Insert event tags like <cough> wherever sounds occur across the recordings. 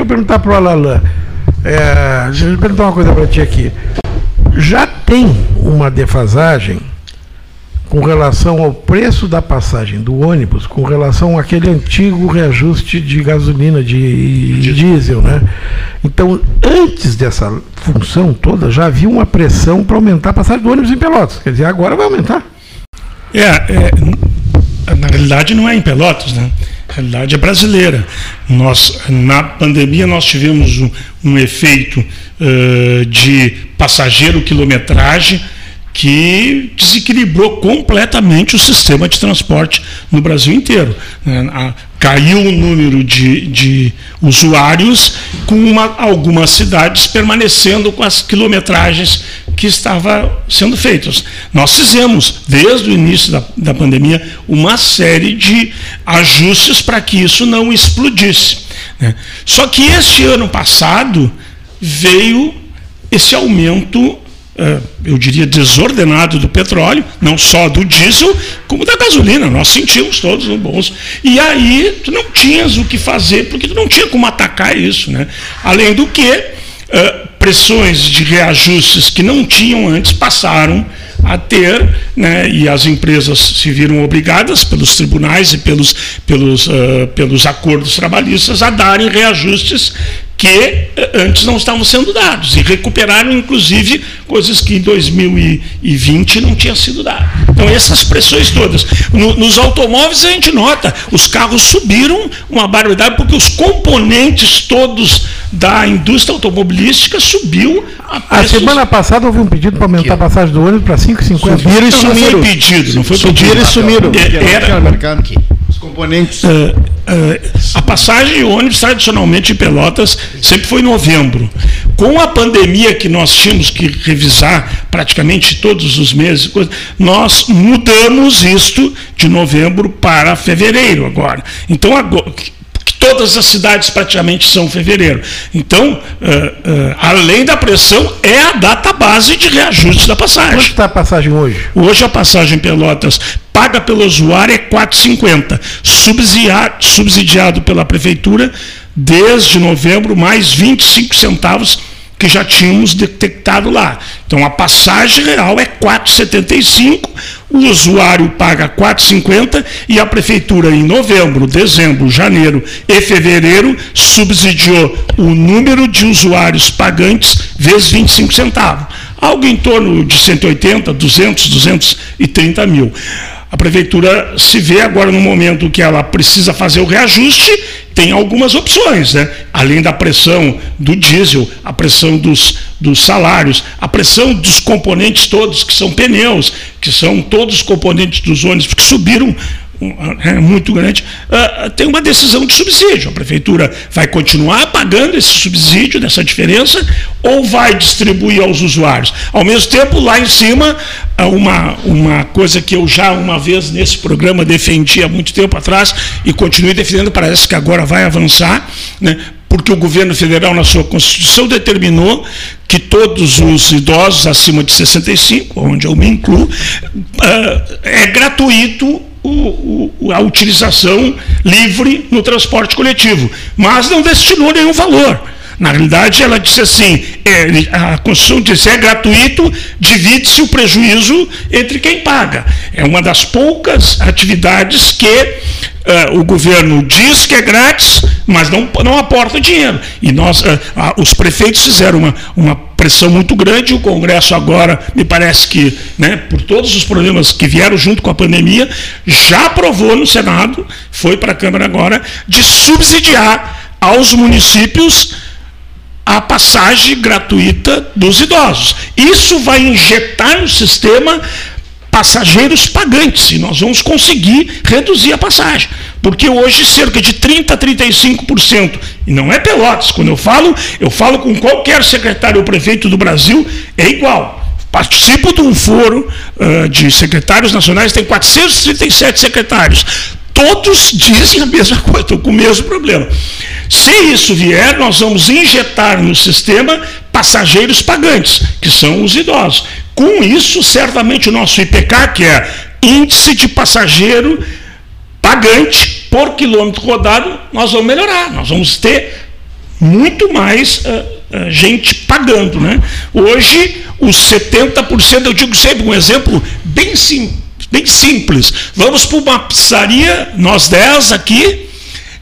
eu perguntar para o Alalan. É, deixa eu perguntar uma coisa para ti aqui. Já tem uma defasagem com relação ao preço da passagem do ônibus, com relação àquele antigo reajuste de gasolina, de, de diesel, né? Então, antes dessa função toda, já havia uma pressão para aumentar a passagem do ônibus em Pelotas. Quer dizer, agora vai aumentar. É, é na realidade não é em Pelotas, né? Realidade é brasileira. Nós, na pandemia, nós tivemos um, um efeito uh, de passageiro quilometragem que desequilibrou completamente o sistema de transporte no Brasil inteiro. Né? Caiu o número de, de usuários, com uma, algumas cidades permanecendo com as quilometragens que estavam sendo feitas. Nós fizemos, desde o início da, da pandemia, uma série de ajustes para que isso não explodisse. Né? Só que este ano passado veio esse aumento eu diria, desordenado do petróleo, não só do diesel, como da gasolina. Nós sentimos todos no bolso. E aí tu não tinhas o que fazer, porque tu não tinha como atacar isso. Né? Além do que, uh, pressões de reajustes que não tinham antes passaram a ter, né, e as empresas se viram obrigadas pelos tribunais e pelos, pelos, uh, pelos acordos trabalhistas a darem reajustes que eh, antes não estavam sendo dados e recuperaram inclusive coisas que em 2020 não tinha sido dado. Então essas pressões todas. No, nos automóveis a gente nota, os carros subiram uma barbaridade porque os componentes todos da indústria automobilística subiu a, a semana passada houve um pedido para aumentar a passagem do ônibus para 5,50. Subiram e sumiram. Não foi pedido, não foi subiram pedido. e sumiram. É, era, mercado Os componentes. Uh, a passagem de ônibus, tradicionalmente em Pelotas, sempre foi em novembro. Com a pandemia que nós tínhamos que revisar praticamente todos os meses, nós mudamos isto de novembro para fevereiro agora. Então, agora, Todas as cidades praticamente são fevereiro. Então, uh, uh, além da pressão, é a data base de reajuste da passagem. Quanto está a passagem hoje? Hoje a passagem Pelotas paga pelo usuário é 4,50. Subsidiado, subsidiado pela prefeitura desde novembro, mais 25 centavos que já tínhamos detectado lá. Então a passagem real é 4,75, o usuário paga 4,50 e a prefeitura em novembro, dezembro, janeiro e fevereiro subsidiou o número de usuários pagantes vezes 25 centavos. Algo em torno de 180, 200, 230 mil. A prefeitura se vê agora no momento que ela precisa fazer o reajuste, tem algumas opções, né? além da pressão do diesel, a pressão dos, dos salários, a pressão dos componentes todos, que são pneus, que são todos os componentes dos ônibus que subiram muito grande, uh, tem uma decisão de subsídio. A prefeitura vai continuar pagando esse subsídio, dessa diferença, ou vai distribuir aos usuários. Ao mesmo tempo, lá em cima, uma, uma coisa que eu já uma vez nesse programa defendi há muito tempo atrás e continuo defendendo, parece que agora vai avançar, né? porque o governo federal, na sua Constituição, determinou que todos os idosos acima de 65, onde eu me incluo, é gratuito o, o, a utilização livre no transporte coletivo, mas não destinou nenhum valor. Na realidade, ela disse assim: é, a Constituição diz é gratuito, divide-se o prejuízo entre quem paga. É uma das poucas atividades que uh, o governo diz que é grátis, mas não, não aporta dinheiro. E nós, uh, uh, os prefeitos fizeram uma, uma pressão muito grande. O Congresso agora, me parece que, né, por todos os problemas que vieram junto com a pandemia, já aprovou no Senado, foi para a Câmara agora, de subsidiar aos municípios a passagem gratuita dos idosos. Isso vai injetar no sistema passageiros pagantes e nós vamos conseguir reduzir a passagem. Porque hoje cerca de 30 a 35%, e não é Pelotas, quando eu falo, eu falo com qualquer secretário ou prefeito do Brasil, é igual. Participo de um foro uh, de secretários nacionais, tem 437 secretários. Todos dizem a mesma coisa, estão com o mesmo problema. Se isso vier, nós vamos injetar no sistema passageiros pagantes, que são os idosos. Com isso, certamente o nosso IPK, que é índice de passageiro pagante por quilômetro rodado, nós vamos melhorar. Nós vamos ter muito mais uh, uh, gente pagando. Né? Hoje, os 70%, eu digo sempre um exemplo bem, sim, bem simples. Vamos para uma pizzaria, nós 10 aqui,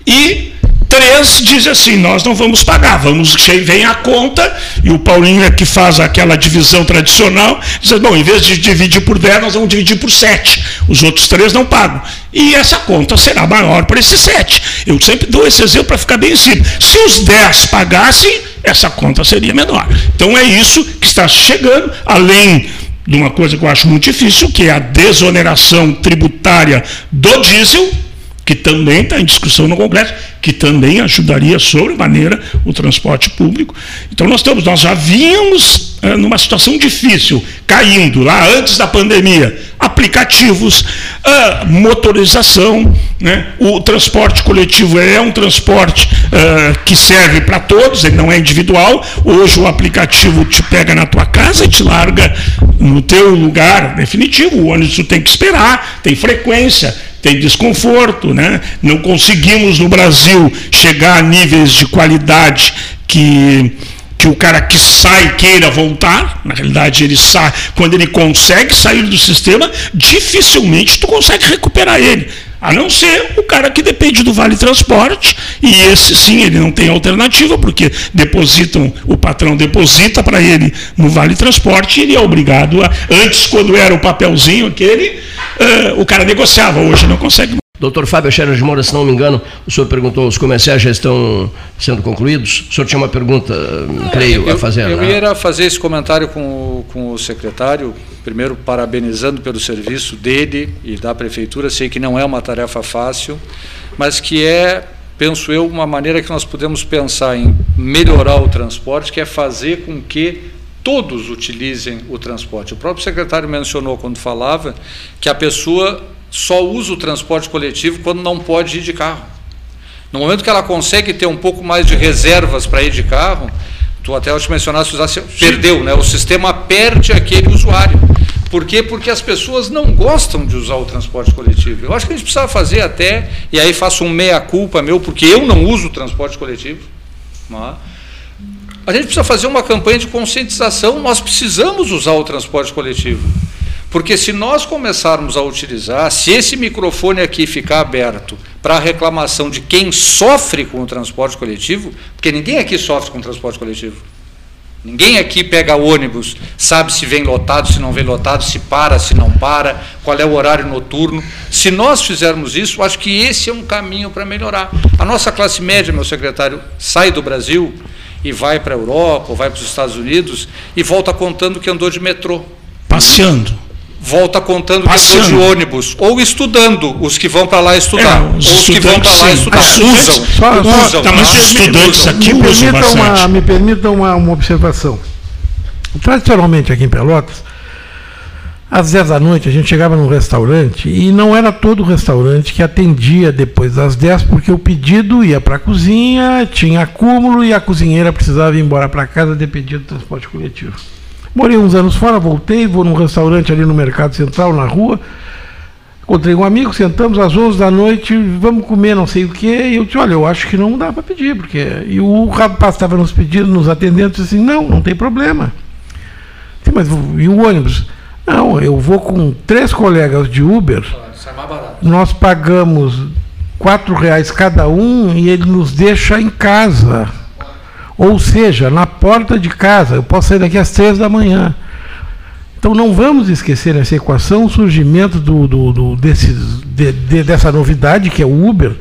e Três dizem assim: nós não vamos pagar, vamos, vem a conta, e o Paulinho é que faz aquela divisão tradicional, diz: bom, em vez de dividir por 10, nós vamos dividir por 7. Os outros três não pagam. E essa conta será maior para esses 7. Eu sempre dou esse exemplo para ficar bem simples. Se os 10 pagassem, essa conta seria menor. Então é isso que está chegando, além de uma coisa que eu acho muito difícil, que é a desoneração tributária do diesel que também está em discussão no Congresso, que também ajudaria sobremaneira o transporte público. Então nós estamos, nós já vínhamos é, numa situação difícil, caindo lá antes da pandemia, aplicativos, a motorização, né? o transporte coletivo é um transporte uh, que serve para todos, ele não é individual. Hoje o aplicativo te pega na tua casa e te larga no teu lugar definitivo. O ônibus tem que esperar, tem frequência tem desconforto, né? Não conseguimos no Brasil chegar a níveis de qualidade que que o cara que sai queira voltar, na realidade ele sai, quando ele consegue sair do sistema, dificilmente tu consegue recuperar ele. A não ser o cara que depende do Vale Transporte, e esse sim, ele não tem alternativa, porque depositam, o patrão deposita para ele no Vale Transporte, e ele é obrigado a. Antes, quando era o papelzinho aquele, o cara negociava, hoje não consegue. Doutor Fábio Scherer de Moura, se não me engano, o senhor perguntou, os comerciais já estão sendo concluídos? O senhor tinha uma pergunta, ah, creio, eu, a fazer. Eu né? ia fazer esse comentário com, com o secretário, primeiro parabenizando pelo serviço dele e da prefeitura. Sei que não é uma tarefa fácil, mas que é, penso eu, uma maneira que nós podemos pensar em melhorar o transporte, que é fazer com que todos utilizem o transporte. O próprio secretário mencionou quando falava que a pessoa só usa o transporte coletivo quando não pode ir de carro. No momento que ela consegue ter um pouco mais de reservas para ir de carro, tu até te mencionaste, perdeu, né? O sistema perde aquele usuário. Por quê? Porque as pessoas não gostam de usar o transporte coletivo. Eu acho que a gente precisa fazer até, e aí faço um meia-culpa meu, porque eu não uso o transporte coletivo. Não é? A gente precisa fazer uma campanha de conscientização, nós precisamos usar o transporte coletivo. Porque se nós começarmos a utilizar, se esse microfone aqui ficar aberto para a reclamação de quem sofre com o transporte coletivo, porque ninguém aqui sofre com o transporte coletivo. Ninguém aqui pega ônibus, sabe se vem lotado, se não vem lotado, se para, se não para, qual é o horário noturno. Se nós fizermos isso, acho que esse é um caminho para melhorar. A nossa classe média, meu secretário, sai do Brasil e vai para a Europa, ou vai para os Estados Unidos e volta contando que andou de metrô. Passeando volta contando Passando. que de ônibus, ou estudando, os que vão para lá estudar, é, os, os que vão para lá estudar, ah, usam, só, usam. Tá, mas os estudantes aqui me usam permita uma, Me permitam uma, uma observação. Tradicionalmente aqui em Pelotas, às 10 da noite a gente chegava num restaurante e não era todo o restaurante que atendia depois das 10, porque o pedido ia para a cozinha, tinha acúmulo e a cozinheira precisava ir embora para casa, dependia do transporte coletivo. Morei uns anos fora, voltei, vou num restaurante ali no Mercado Central, na rua. Encontrei um amigo, sentamos às 11 da noite, vamos comer não sei o quê. E eu disse: Olha, eu acho que não dá para pedir. porque E o rapaz estava nos pedindo, nos atendendo, disse assim: Não, não tem problema. Mas e o ônibus? Não, eu vou com três colegas de Uber. Nós pagamos quatro reais cada um e ele nos deixa em casa. Ou seja, na porta de casa, eu posso sair daqui às três da manhã. Então não vamos esquecer nessa equação o surgimento do, do, do desses, de, de, dessa novidade que é o Uber,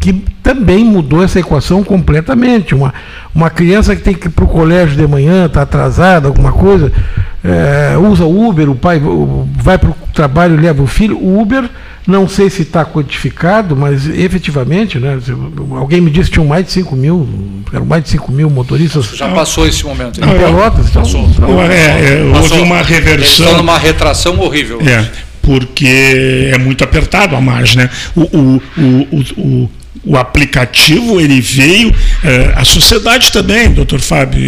que também mudou essa equação completamente. Uma, uma criança que tem que ir para o colégio de manhã, está atrasada, alguma coisa, é, usa Uber, o pai vai para o trabalho e leva o filho. O Uber não sei se está quantificado, mas efetivamente, né, alguém me disse que tinham mais de 5 mil, eram mais de 5 mil motoristas. Já passou esse momento. Em Pelotas? Então, passou. Então, é, é, houve uma reversão. Numa retração horrível. É, porque é muito apertado a margem. Né? O, o, o, o o aplicativo ele veio, eh, a sociedade também, doutor Fábio,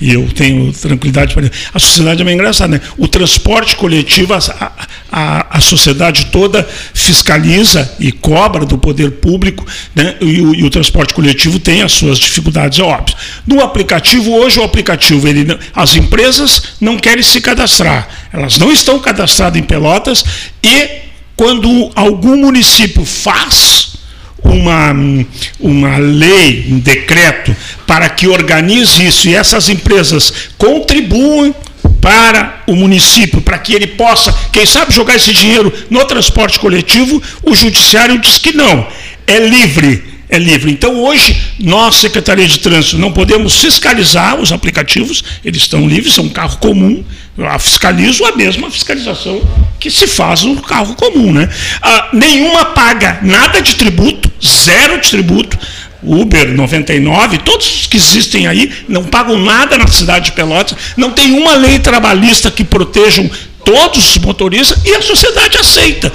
e, eu tenho tranquilidade para A sociedade é meio engraçada, né? O transporte coletivo, a, a, a, sociedade toda fiscaliza e cobra do poder público, né? E o, e o transporte coletivo tem as suas dificuldades, é óbvio. No aplicativo, hoje o aplicativo, ele, as empresas não querem se cadastrar, elas não estão cadastradas em Pelotas e quando algum município faz uma, uma lei, um decreto, para que organize isso. E essas empresas contribuam para o município, para que ele possa, quem sabe, jogar esse dinheiro no transporte coletivo, o judiciário diz que não, é livre. É livre. Então, hoje, nós, Secretaria de Trânsito, não podemos fiscalizar os aplicativos, eles estão livres, são um carro comum, eu fiscalizo a mesma fiscalização que se faz no carro comum. Né? Ah, nenhuma paga nada de tributo, zero de tributo. Uber 99, todos os que existem aí não pagam nada na cidade de Pelotas, não tem uma lei trabalhista que protejam todos os motoristas e a sociedade aceita.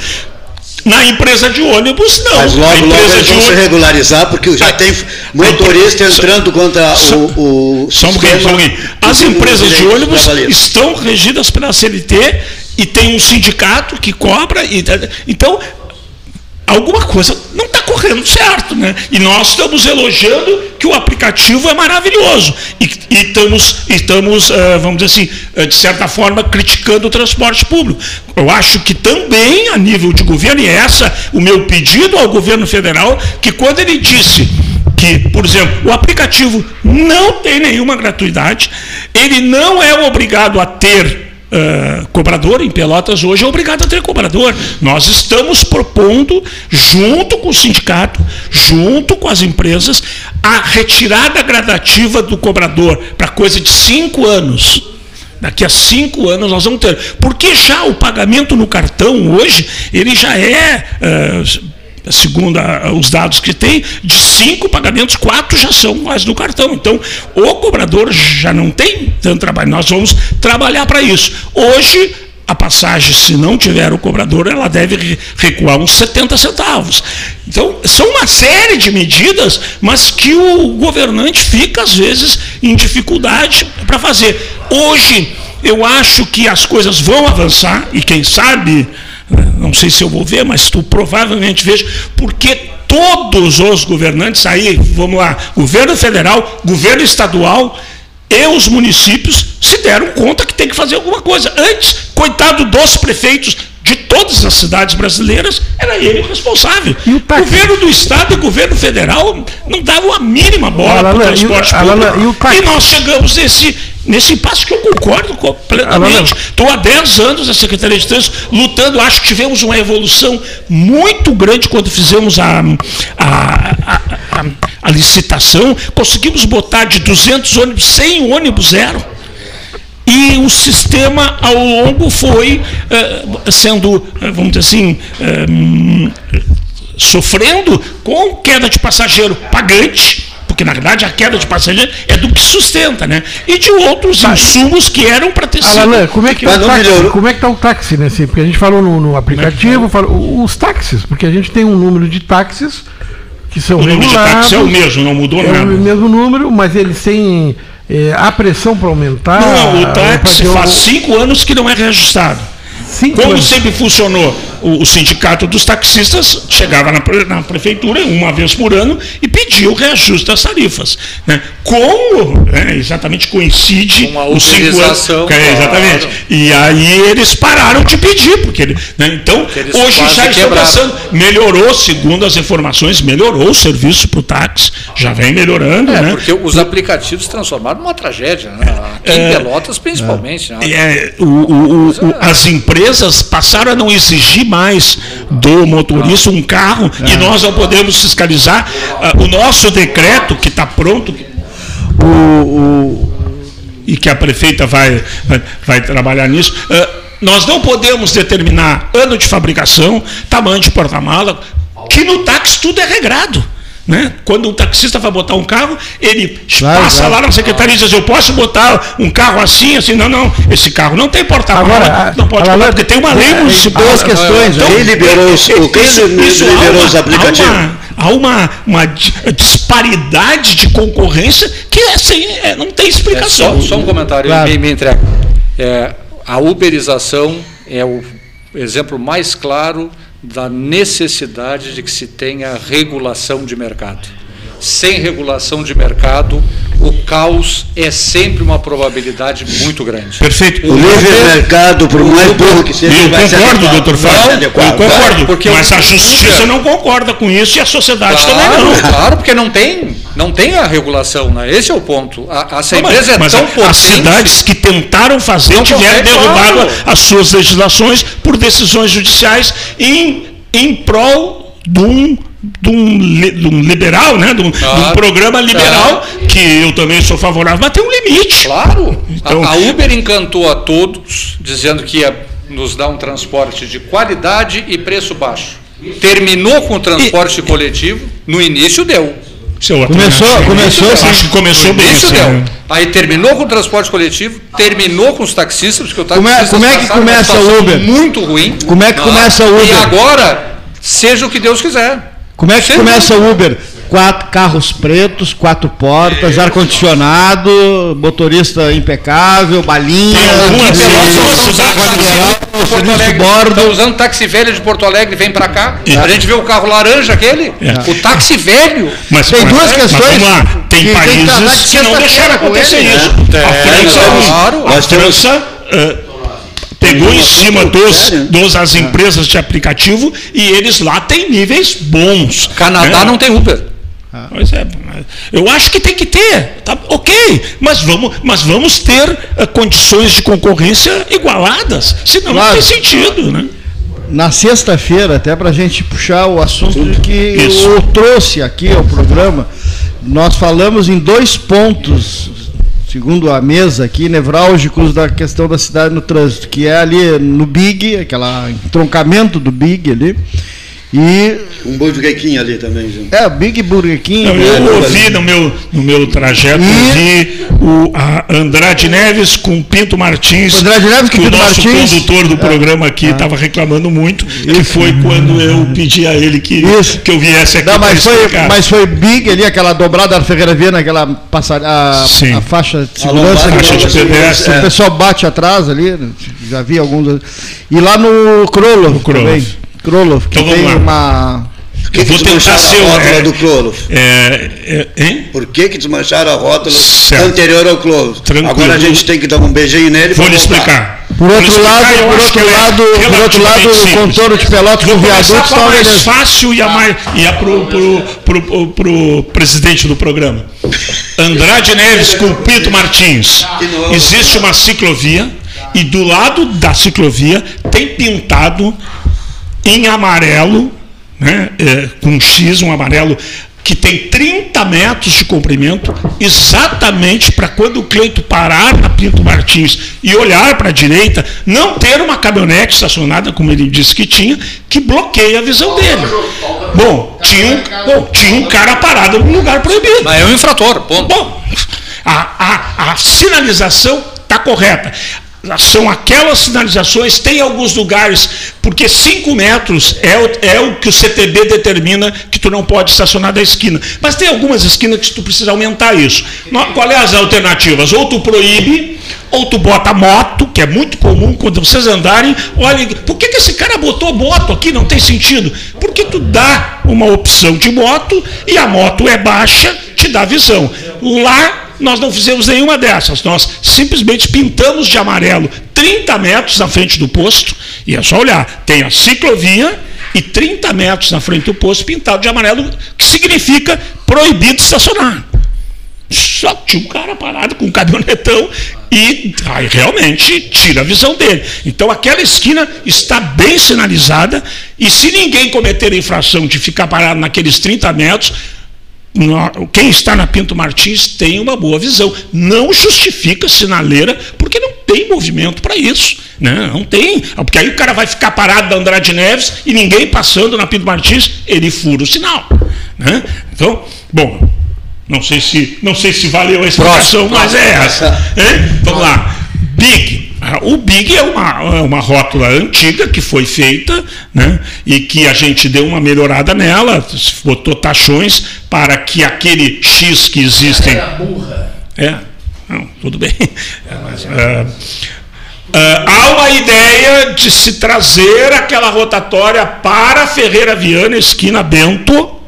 Na empresa de ônibus, não. Mas logo, logo eles vão se regularizar, porque já tem motorista entrando contra o, o só um pouquinho, As empresas de ônibus estão regidas pela CLT e tem um sindicato que cobra. E, então, alguma coisa não correndo certo, né? E nós estamos elogiando que o aplicativo é maravilhoso e, e estamos, estamos uh, vamos dizer assim, uh, de certa forma, criticando o transporte público. Eu acho que também a nível de governo, e é essa o meu pedido ao governo federal, que quando ele disse que, por exemplo, o aplicativo não tem nenhuma gratuidade, ele não é obrigado a ter uh, cobrador, em Pelotas hoje é obrigado a ter cobrador. Nós estamos propondo, junto com o sindicato, junto com as empresas, a retirada gradativa do cobrador para coisa de cinco anos. Daqui a cinco anos nós vamos ter. Porque já o pagamento no cartão hoje, ele já é. Uh, segundo os dados que tem, de cinco pagamentos, quatro já são mais do cartão. Então, o cobrador já não tem tanto trabalho. Nós vamos trabalhar para isso. Hoje, a passagem, se não tiver o cobrador, ela deve recuar uns 70 centavos. Então, são uma série de medidas, mas que o governante fica, às vezes, em dificuldade para fazer. Hoje, eu acho que as coisas vão avançar, e quem sabe não sei se eu vou ver, mas tu provavelmente vejo, porque todos os governantes aí, vamos lá, governo federal, governo estadual e os municípios se deram conta que tem que fazer alguma coisa. Antes, coitado dos prefeitos de todas as cidades brasileiras, era ele responsável. O, o, governo do estado e o governo federal não davam a mínima bola para o transporte público. E, e nós chegamos nesse nesse impasse que eu concordo plenamente. Estou há 10 anos na Secretaria de Trânsito lutando, acho que tivemos uma evolução muito grande quando fizemos a, a, a, a, licitação, conseguimos botar de 200 ônibus 100 ônibus zero. E o sistema ao longo foi uh, sendo, uh, vamos dizer assim, uh, sofrendo com queda de passageiro pagante, porque na verdade a queda de passageiro é do que sustenta, né? E de outros tá. insumos que eram para ter sido. Alain, como é que tá o é está o táxi nesse? Porque a gente falou no, no aplicativo, falou, os táxis, porque a gente tem um número de táxis que são o número de táxis é o mesmo, não mudou é nada. É o mesmo número, mas eles têm é, a pressão para aumentar. Não, o táxi faz cinco anos que não é reajustado. Cinco Como anos. sempre funcionou o, o, sindicato dos taxistas, chegava na, na, prefeitura uma vez por ano e pedia o reajuste das tarifas. Né? Como né, exatamente coincide Uma os cinco anos. É, exatamente. Claro. E aí eles pararam de pedir, porque né, então porque hoje já estão passando. Melhorou, segundo as informações, melhorou o serviço para o táxi, já vem melhorando. É, né? porque os aplicativos transformaram numa tragédia, né? Aqui é, em Pelotas principalmente. É, né? é o, o, o, as empresas passaram a não exigir mais do motorista um carro e nós não podemos fiscalizar. Uh, o nosso decreto, que está pronto, o, o, e que a prefeita vai, vai, vai trabalhar nisso, uh, nós não podemos determinar ano de fabricação, tamanho de porta-mala, que no táxi tudo é regrado. Né? Quando o taxista vai botar um carro, ele Claro, passa claro. lá na secretaria e diz: Eu posso botar um carro assim, assim? Não, não. Esse carro não tem porta-mala. Agora, Não pode botar, porque tem uma lei municipal. duas questões. Então, Quem liberou os- o- quem liberou há os uma- aplicativos? Há uma, há uma, uma di- disparidade de concorrência que assim, é, não tem É, explicação. só, só um comentário, Claro. me, me entrega. É, a uberização é o exemplo mais claro da necessidade de que se tenha regulação de mercado. Sem regulação de mercado, o caos é sempre uma probabilidade muito grande. Perfeito. O livre mercado, por mais burro que seja, Eu vai concordo, doutor Fábio. Eu concordo. porque mas o- a justiça não concorda com isso e a sociedade também Claro, não. claro, porque não tem, não tem a regulação, né? Esse é o ponto. A, essa Não, empresa mas é tão as potente. cidades que tentaram fazer Não tiveram consegue, derrubado claro. as suas legislações por decisões judiciais em, em prol de um, de um, de um liberal, né? de, um, de um Claro. programa liberal, que eu também sou favorável, mas tem um limite. Claro. Então- a, a Uber encantou a todos, dizendo que ia nos dar um transporte de qualidade e preço baixo. Terminou com o transporte coletivo, no início deu. Começou- começou assim. Acho que começou No bem. início assim, deu. né? Aí terminou com o transporte coletivo, terminou com os taxistas, porque o Como é- taxista como é que começa o Uber? muito ruim. Como é que Tá? começa o Uber? E agora, seja o que Deus quiser. Como é que Sem começa o Uber? Quatro carros pretos, quatro portas, ar-condicionado, motorista impecável, balinha, e- bordo. tá usando táxi velho de Porto Alegre, vem pra cá. É. A gente vê o carro laranja aquele, É. o táxi velho. Mas, Tem mas- duas mas questões vamos lá. Tem que que países de que não deixaram com acontecer ele, isso. né? A É, França, claro. a Nós temos- França eh, pegou em cima dos, dos as empresas de aplicativo e eles lá têm níveis bons. Canadá né? não tem Uber. Pois é, eu acho que tem que ter, tá, ok, mas vamos, mas vamos ter eh, condições de concorrência igualadas, senão Claro. não tem sentido, né? Na sexta-feira, até para a gente puxar o assunto que Isso. eu trouxe aqui ao programa, nós falamos em dois pontos, segundo a mesa aqui, nevrálgicos da questão da cidade no trânsito, que é ali no Big, aquele entroncamento do Big ali, e Um Burger King ali também, junto. é o Big Burger King. Não, eu ouvi no meu, no meu trajeto, E- ouvi o a Andrade Neves com Pinto Martins. Andrade Neves com que Pinto o nosso Martins. condutor do programa aqui estava reclamando muito, que foi quando eu pedi a ele que, Isso. que eu viesse aqui Não, mas, foi, mas foi big ali, aquela dobrada da Ferreira Viana, aquela passar, a, Sim. a faixa de A segurança. lombada, Faixa de pedestre. O é. pessoal bate atrás ali, já vi alguns. E lá no Krolov Krolov. também. Krolov, que Então vamos tem lá. uma. Por que, Eu que vou tentar desmancharam ser a o- rótula é- do Cloro? É, é, hein? Por que, que desmancharam a rótula Certo. anterior ao? Tranquilo. Agora a gente tem que dar um beijinho nele Vou lhe explicar. Por Vou lhe outro explicar, lado, por outro ela é lado, por outro lado, o contorno de Pelotas com Vou viaduto está mais beleza. fácil e a mais e a pro, pro, pro, pro, pro presidente do programa. Andrade Neves com Pinto Martins. Existe uma ciclovia e do lado da ciclovia tem pintado em amarelo, né, é, com X, um amarelo que tem 30 metros de comprimento, exatamente para quando o Cleito parar na Pinto Martins e olhar para a direita, não ter uma caminhonete estacionada, como ele disse que tinha, que bloqueia a visão dele. Bom, tinha um, bom, tinha um cara parado num lugar proibido. Mas é um infrator, ponto. Bom, a, a, a sinalização está correta. São aquelas sinalizações, tem alguns lugares, porque 5 metros é o, é o que o CTB determina que tu não pode estacionar da esquina. Mas tem algumas esquinas que tu precisa aumentar isso. Qual é as alternativas? Ou tu proíbe, ou tu bota moto, que é muito comum quando vocês andarem. Olha, por que, que esse cara botou moto aqui? Não tem sentido. Porque tu dá uma opção de moto e a moto é baixa, te dá visão. Lá nós não fizemos nenhuma dessas. Nós simplesmente pintamos de amarelo 30 metros na frente do posto, e é só olhar, tem a ciclovia e 30 metros na frente do posto pintado de amarelo, que significa proibido estacionar. Só tinha um cara parado com um caminhonetão e aí, realmente tira a visão dele. Então aquela esquina está bem sinalizada e se ninguém cometer a infração de ficar parado naqueles 30 metros, quem está na Pinto Martins tem uma boa visão. Não justifica sinaleira, porque não tem movimento para isso. Né? Não tem. Porque aí o cara vai ficar parado da Andrade Neves e ninguém passando na Pinto Martins, ele fura o sinal. Né? Então, bom, não sei se, não sei se valeu a explicação, mas é essa. Hein? Vamos lá. Big. Ah, O Big é uma, é uma rótula antiga que foi feita né, e que a gente deu uma melhorada nela, botou taxões para que aquele X que existem. É, não, tudo bem. É, mas, ah, ah, há uma ideia de se trazer aquela rotatória para Ferreira Viana, esquina Bento.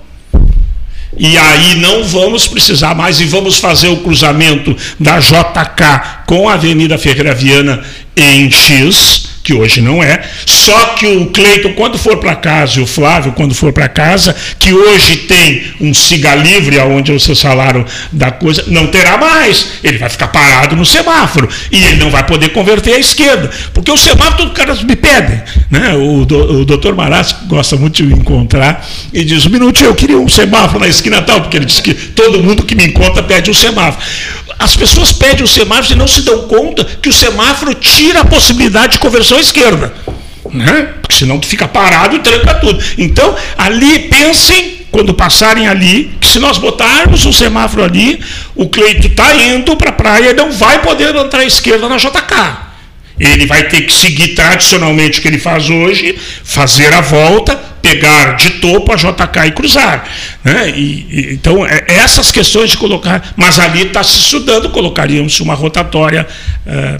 E aí não vamos precisar mais e vamos fazer o cruzamento da JK com a Avenida Ferreira Viana em X, que hoje não é. Só que o Cleiton, quando for para casa, e o Flávio, quando for para casa, que hoje tem um siga livre, aonde vocês falaram da coisa, não terá mais. Ele vai ficar parado no semáforo e ele não vai poder converter à esquerda, porque o semáforo todos os caras me pedem. Né? O, do, o doutor Marasco gosta muito de me encontrar e diz: um minutinho, eu queria um semáforo na esquina tal, porque ele diz que todo mundo que me encontra pede um semáforo. As pessoas pedem o semáforo e não se dão conta que o semáforo tira a possibilidade de conversão à esquerda. Né? Porque senão tu fica parado e tranca tudo. Então, ali, pensem, quando passarem ali, que se nós botarmos um semáforo ali, o Cleito está indo para a praia e não vai poder entrar à esquerda na JK. Ele vai ter que seguir tradicionalmente o que ele faz hoje, fazer a volta, pegar de topo a JK e cruzar. Né? E, e, então, é, essas questões de colocar. Mas ali está se estudando, colocaríamos uma rotatória. eh,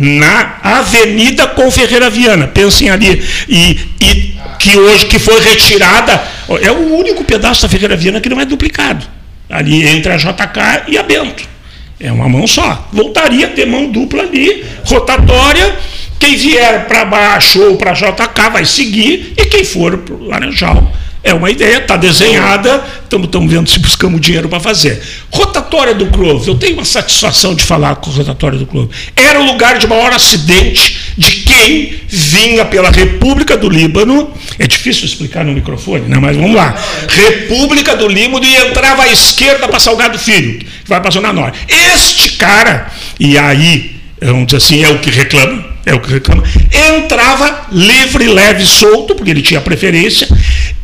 na Avenida com Ferreira Viana, pensem ali, e, e que hoje que foi retirada, é o único pedaço da Ferreira Viana que não é duplicado, ali entre a JK e a Bento. É uma mão só. Voltaria a ter mão dupla ali, rotatória. Quem vier para baixo ou para JK vai seguir, e quem for para o Laranjal. É uma ideia, está desenhada, estamos vendo se buscamos dinheiro para fazer. Rotatória do Clove, eu tenho uma satisfação de falar com a rotatória do Clove. Era o lugar de maior acidente de quem vinha pela República do Líbano. É difícil explicar no microfone, né? mas vamos lá. República do Líbano e entrava à esquerda para Salgado Filho, que vai para Zona Norte. Este cara, e aí, vamos dizer assim, é o que reclama, é o que reclama, entrava livre, leve, solto, porque ele tinha preferência,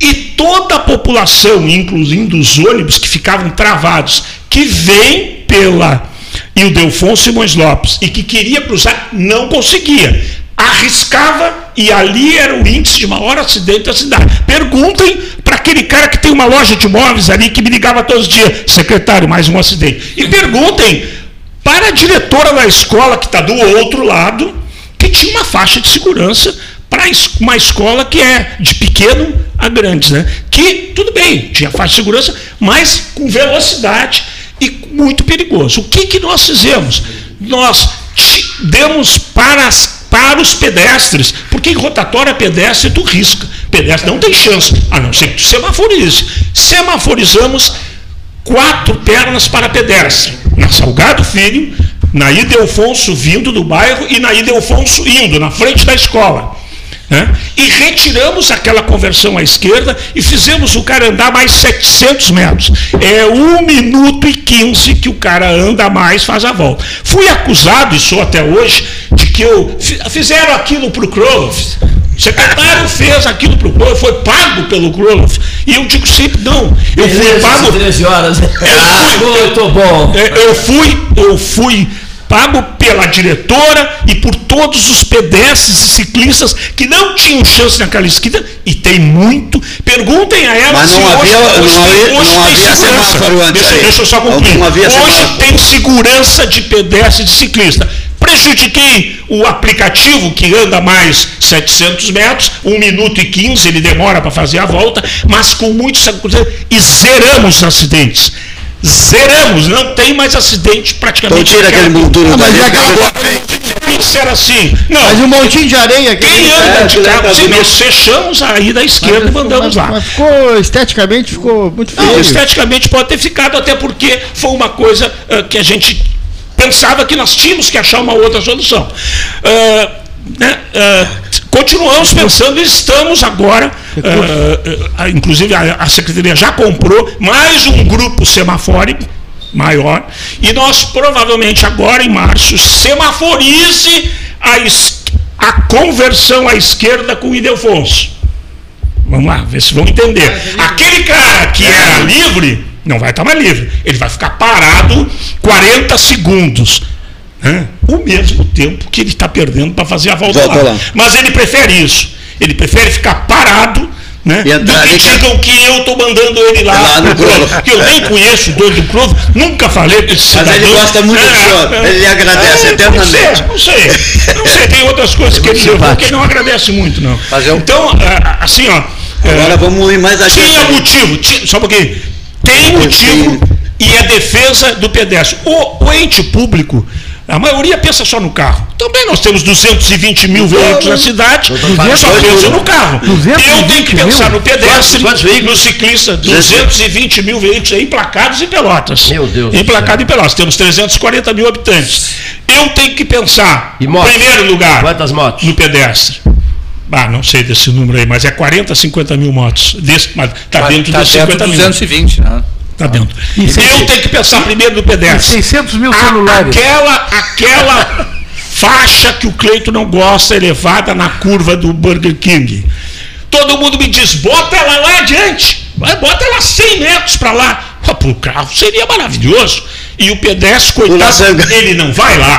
e toda a população, incluindo os ônibus que ficavam travados, que vem pela Ildefonso Simões Lopes e que queria cruzar, não conseguia. Arriscava e ali era o índice de maior acidente da cidade. Perguntem para aquele cara que tem uma loja de móveis ali que me ligava todos os dias, secretário, mais um acidente. E perguntem para a diretora da escola que está do outro lado, que tinha uma faixa de segurança para uma escola que é de pequeno a grandes, né? Que, tudo bem, tinha faixa de segurança, mas com velocidade e muito perigoso. O que, que nós fizemos? Nós demos para, as, para os pedestres, porque em rotatória pedestre tu risca. Pedestre não tem chance, a não ser que tu semaforize. Semaforizamos quatro pernas para pedestre. Na Salgado Filho, na Idelfonso vindo do bairro e na Idelfonso indo, na frente da escola. Né? E retiramos aquela conversão à esquerda e fizemos o cara andar mais 700 metros. É 1 minuto e 15 que o cara anda mais, faz a volta. Fui acusado, e sou até hoje, de que eu fizeram aquilo para o Kroloff. O secretário fez aquilo para o Kroloff, foi pago pelo Kroloff. E eu digo sempre, não, eu fui pago. 13 horas. <laughs> Ah, muito bom. Eu fui, eu fui pago pela diretora e por todos os pedestres e ciclistas que não tinham chance naquela esquina, e tem muito. Perguntem a ela Mas se não hoje, havia- hoje não tem- havia- hoje não tem havia segurança. antes Deixa, aí. deixa eu só concluir. Não Hoje semáforo. tem segurança de pedestre e de ciclista. Prejudiquei o aplicativo que anda mais 700 metros, 1 minuto e 15 ele demora para fazer a volta, mas com muito e zeramos os acidentes. Zeramos, não tem mais acidente praticamente. Então tira aquele monturo Ah, mas é que agora- Disser assim, não, Mas um montinho de areia aqui. quem anda de carro, sim, nós fechamos aí da esquerda e mandamos lá. Mas ficou, esteticamente, ficou muito Não, feio. esteticamente pode ter ficado, até porque foi uma coisa ah, que a gente pensava que nós tínhamos que achar uma outra solução. Ah, né, ah, continuamos pensando e estamos agora, ah, inclusive a, a Secretaria já comprou mais um grupo semafórico maior, e nós provavelmente agora em março semaforize a, a conversão à esquerda com o Ildefonso. Vamos lá, ver se vão entender. Aquele cara que era livre, não vai estar mais livre. Ele vai ficar parado 40 segundos. né? O mesmo tempo que ele está perdendo para fazer a volta, Volta lá. lá. Mas ele prefere isso. Ele prefere ficar parado. Né? E Do que digam que eu estou mandando ele lá, Lá no. Clóvis. Que eu nem conheço o dono do Clóvis, nunca falei com esse Mas ele cidadão. gosta muito do senhor, ele lhe agradece eternamente. Não sei, não sei. Tem outras coisas que ele levou que ele não agradece muito, não. Eu- Então, ah, assim, ó. Agora eh, vamos ir mais adiante. tinha motivo, tinha, só um pouquinho. Tem motivo e é defesa do pedestre. O, o ente público, a maioria pensa só no carro. Também nós temos 220 mil veículos na cidade, só pensa no carro. Eu tenho que 220 pensar no pedestre, no ciclista, 220 mil veículos aí emplacados em Pelotas. Meu Deus do Emplacados em Pelotas. Temos 340 mil habitantes. Eu tenho que pensar, E em primeiro lugar, Quantas motos? no pedestre. Ah, não sei desse número aí, mas é 40, 50 mil motos. Desse, mas está dentro Tá dos dentro 50 de mil. 220, né? Está dentro. E eu tenho que pensar primeiro no pedestre. 600 mil celulares. Aquela, aquela faixa que o Cleito não gosta, elevada na curva do Burger King. Todo mundo me diz, bota ela lá adiante. Vai, bota ela 100 metros para lá. Para o carro seria maravilhoso. E o pedestre, coitado, ele não vai lá.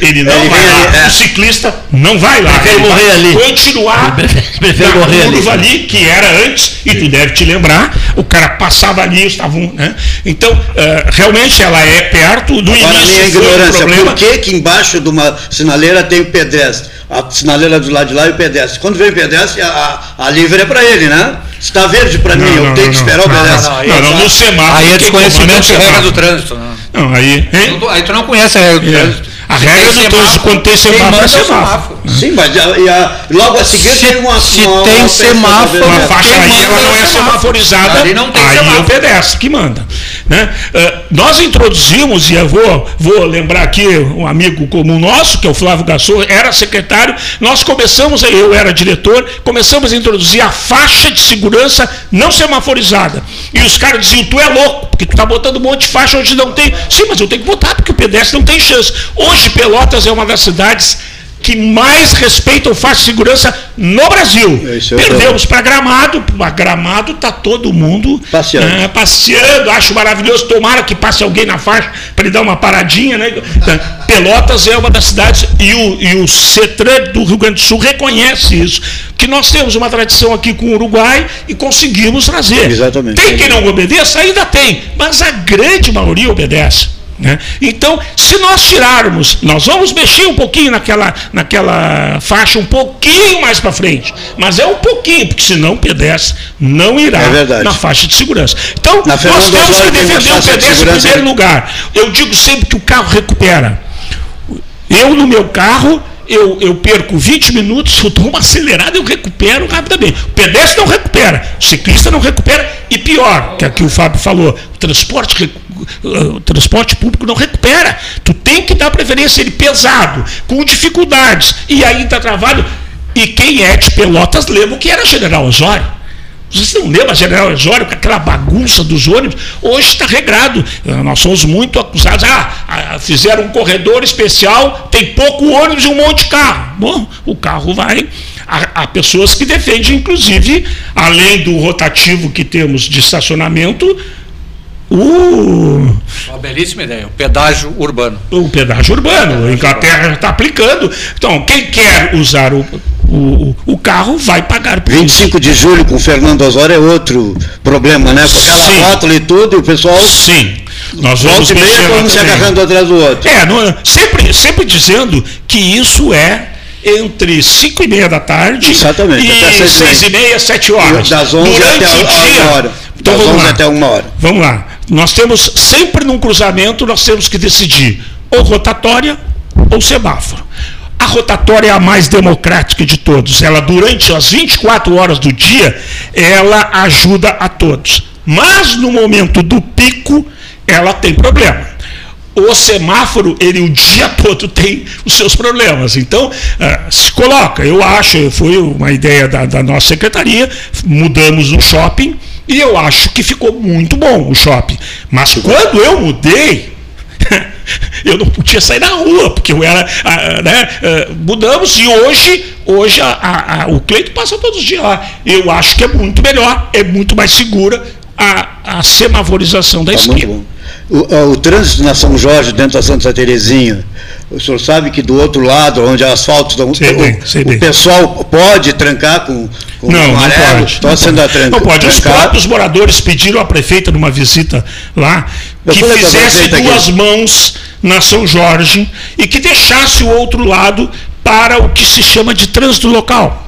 Ele não Ele vai lá. ali, é. O ciclista não vai lá. Prefere Ele morrer vai ali. Continuar Prefere- morrer ali. curva ali, que era antes, e tu deve te lembrar, o cara passava ali, estavam, né? Então, eh, realmente ela é perto do Agora, minha início o ignorância, problema. por que que embaixo de uma sinaleira tem o pedestre? A sinaleira do lado de lá e o pedestre. Quando vem o pedestre, a, a, a livre é para ele, né? Se está verde para mim, Não, eu não, tenho não, que não. esperar o Não, pedestre. não, aí Não, não, no semáforo. Aí é desconhecimento de é regra do trânsito, né? Não, aí. hein? Aí tu não conhece a regra do É. trânsito. A regra do Tem trânsito, quando tem semáforo, é o semáforo. Sim, mas a- e a- logo a seguir Se- tem uma. se uma- tem uma semáforo, Uma faixa aí, ela não o é semáforo. semaforizada, Ali não tem aí é o semáforo. pedestre que manda. Né? Eh, nós introduzimos, e eu vou, vou lembrar aqui um amigo comum nosso, que é o Flávio Gassor, era secretário, nós começamos, eu era diretor, começamos a introduzir a faixa de segurança não semaforizada. E os caras diziam, tu é louco, porque tu está botando um monte de faixa onde não tem. Sim, mas eu tenho que botar, porque o pedestre não tem chance. Hoje, Pelotas é uma das cidades que mais respeitam faixa de segurança no Brasil. É Perdemos para Gramado, a Gramado está todo mundo Passeando. né, passeando, acho maravilhoso. Tomara que passe alguém na faixa para ele dar uma paradinha. Né? Pelotas é uma das cidades, e o, e o CETRAN do Rio Grande do Sul reconhece isso, que nós temos uma tradição aqui com o Uruguai e conseguimos trazer. Exatamente. Tem quem não obedeça? Ainda tem, mas a grande maioria obedece. Né? Então, se nós tirarmos, nós vamos mexer um pouquinho naquela, naquela faixa, um pouquinho mais para frente, mas é um pouquinho, porque senão o pedestre não irá É na faixa de segurança. Então, Na nós temos que defender o faixa de pedestre em primeiro lugar. Eu digo sempre que o carro recupera. Eu, no meu carro, eu, eu perco 20 minutos, eu dou uma acelerada, eu recupero rapidamente. O pedestre não recupera, o ciclista não recupera, e pior, que aqui o Fábio falou, o transporte, uh, o transporte público não recupera. Tu tem que dar preferência ele pesado, com dificuldades, e aí está travado. E quem é de Pelotas lembra o que era General Osório. Vocês não lembram a General Osório com aquela bagunça dos ônibus? Hoje está regrado. Eh, Nós somos muito acusados. Ah, ah, fizeram um corredor especial, tem pouco ônibus e um monte de carro. Bom, o carro vai. Há, há pessoas que defendem, inclusive, além do rotativo que temos de estacionamento, o, Uma belíssima ideia, o pedágio urbano. o pedágio urbano. A Inglaterra está aplicando. Então, quem quer usar o, o, o carro vai pagar por isso. 25 de julho com o Fernando Osório é outro problema, né? Com aquela Sim. rótula e tudo, e o pessoal Sim. Nós vamos e meia vamos se agarrando atrás do outro. É, não- sempre, sempre dizendo que isso é entre 5 e meia da tarde Exatamente, e seis e meia. 6 e meia, 7 horas. Das 11 Durante até o dia. uma hora. Então Das vamos 11 lá. até uma hora. Vamos lá. Nós temos, sempre num cruzamento, nós temos que decidir ou rotatória ou semáforo. A rotatória é a mais democrática de todos. Ela, durante as 24 horas do dia, ela ajuda a todos. Mas no momento do pico, ela tem problema o semáforo, ele o dia <laughs> todo tem os seus problemas. Então, ah, se coloca, eu acho, foi uma ideia da, da nossa secretaria, mudamos no shopping, e eu acho que ficou muito bom o shopping. Mas quando eu mudei, eu não podia sair na rua, porque eu era. ah, né, ah, mudamos e hoje, hoje a- a- a- o Cleito passa todos os dias lá. Eu acho que é muito melhor, é muito mais segura a, a semaforização da Tá. O, o- o trânsito na São Jorge, dentro da Santa Terezinha, o senhor sabe que do outro lado, onde a asfalto, estão- Sei bem, sei o, bem. o pessoal pode trancar com, com Não, não amarelo? pode. Está Não sendo pode. atran- Não pode. Os próprios moradores pediram à prefeita numa visita lá Eu que a fizesse prefeita aqui. duas mãos na São Jorge e que deixasse o outro lado para o que se chama de trânsito local.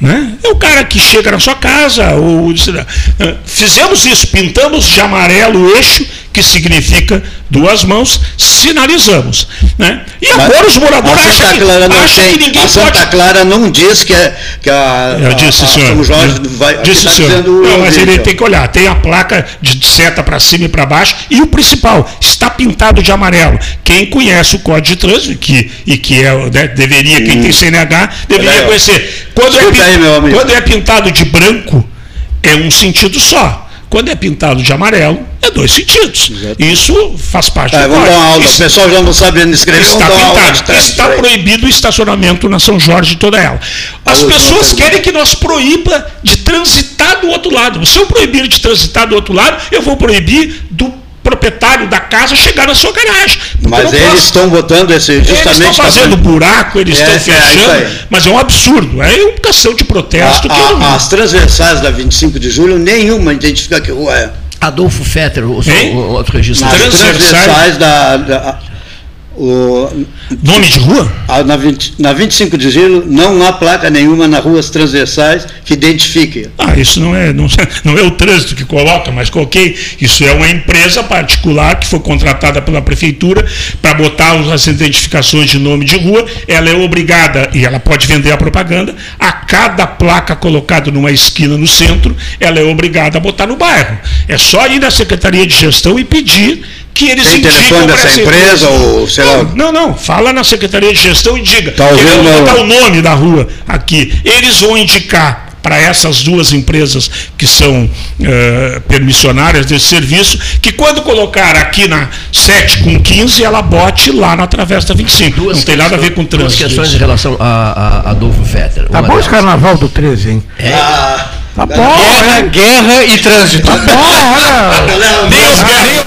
Né? É o cara que chega na sua casa. Ou, eh, fizemos isso, pintamos de amarelo o eixo, que significa duas mãos, sinalizamos. Né? E agora os moradores a acham Santa que, Clara não acham tem, que ninguém a Santa pode Clara não diz que, é, que a, eu a- disse, a senhor. São Jorge Eu- vai disse, tá senhor. Não, mas ele tem que olhar. Tem a placa de seta para cima e para baixo. E o principal, está pintado de amarelo. Quem conhece o Código de Trânsito, que, e que é, né, deveria, quem tem CNH, deveria conhecer. Quando é, aí, quando é pintado de branco, é um sentido só. Quando é pintado de amarelo, é dois sentidos. Isso faz parte Tá, do vamos dar uma aula. O Isso- pessoal já não sabe escrever, Está pintado. Está proibido o estacionamento na São Jorge toda ela. As pessoas querem que nós proíba de transitar do outro lado. Se eu proibir de transitar do outro lado, eu vou proibir do proprietário da casa chegar na sua garagem. Porque eu Mas eles posso. estão botando esse Eles justamente estão fazendo pra- buraco, eles É, estão é, fechando, aí. mas é um absurdo. É uma questão de protesto que eu A- não- a- as transversais da 25 de julho, nenhuma identifica que rua é. Adolfo Fetter, o, o outro registro. Nas Transversais- transversais da. da- o, Nome de rua? a- na, 20 na 25 de julho não há placa nenhuma nas ruas transversais que identifique. Ah, isso não é, não, não é o trânsito que coloca, mas coloquei. Isso é uma empresa particular que foi contratada pela prefeitura para botar as identificações de nome de rua. Ela é obrigada, e ela pode vender a propaganda, a cada placa colocada numa esquina no centro, ela é obrigada a botar no bairro. É só ir na Secretaria de Gestão e pedir que eles Tem indicam telefone dessa essa empresa ou sei lá? Não, não, fala na Secretaria de Gestão e diga. Tá ouvindo, queremos meu? botar o nome da rua aqui. Eles vão indicar para essas duas empresas que são eh, permissionárias desse serviço, que quando colocar aqui na 7 com 15, ela bote lá na Travessa 25. Duas não tem nada a ver com Duas trânsito. questões isso. em relação a, a Adolfo Fetter. Tá bom esse carnaval do 13, hein? Ah, Tá bom, Guerra, é. guerra e trânsito. Tá bom, olha. galera, Nem os guerreiros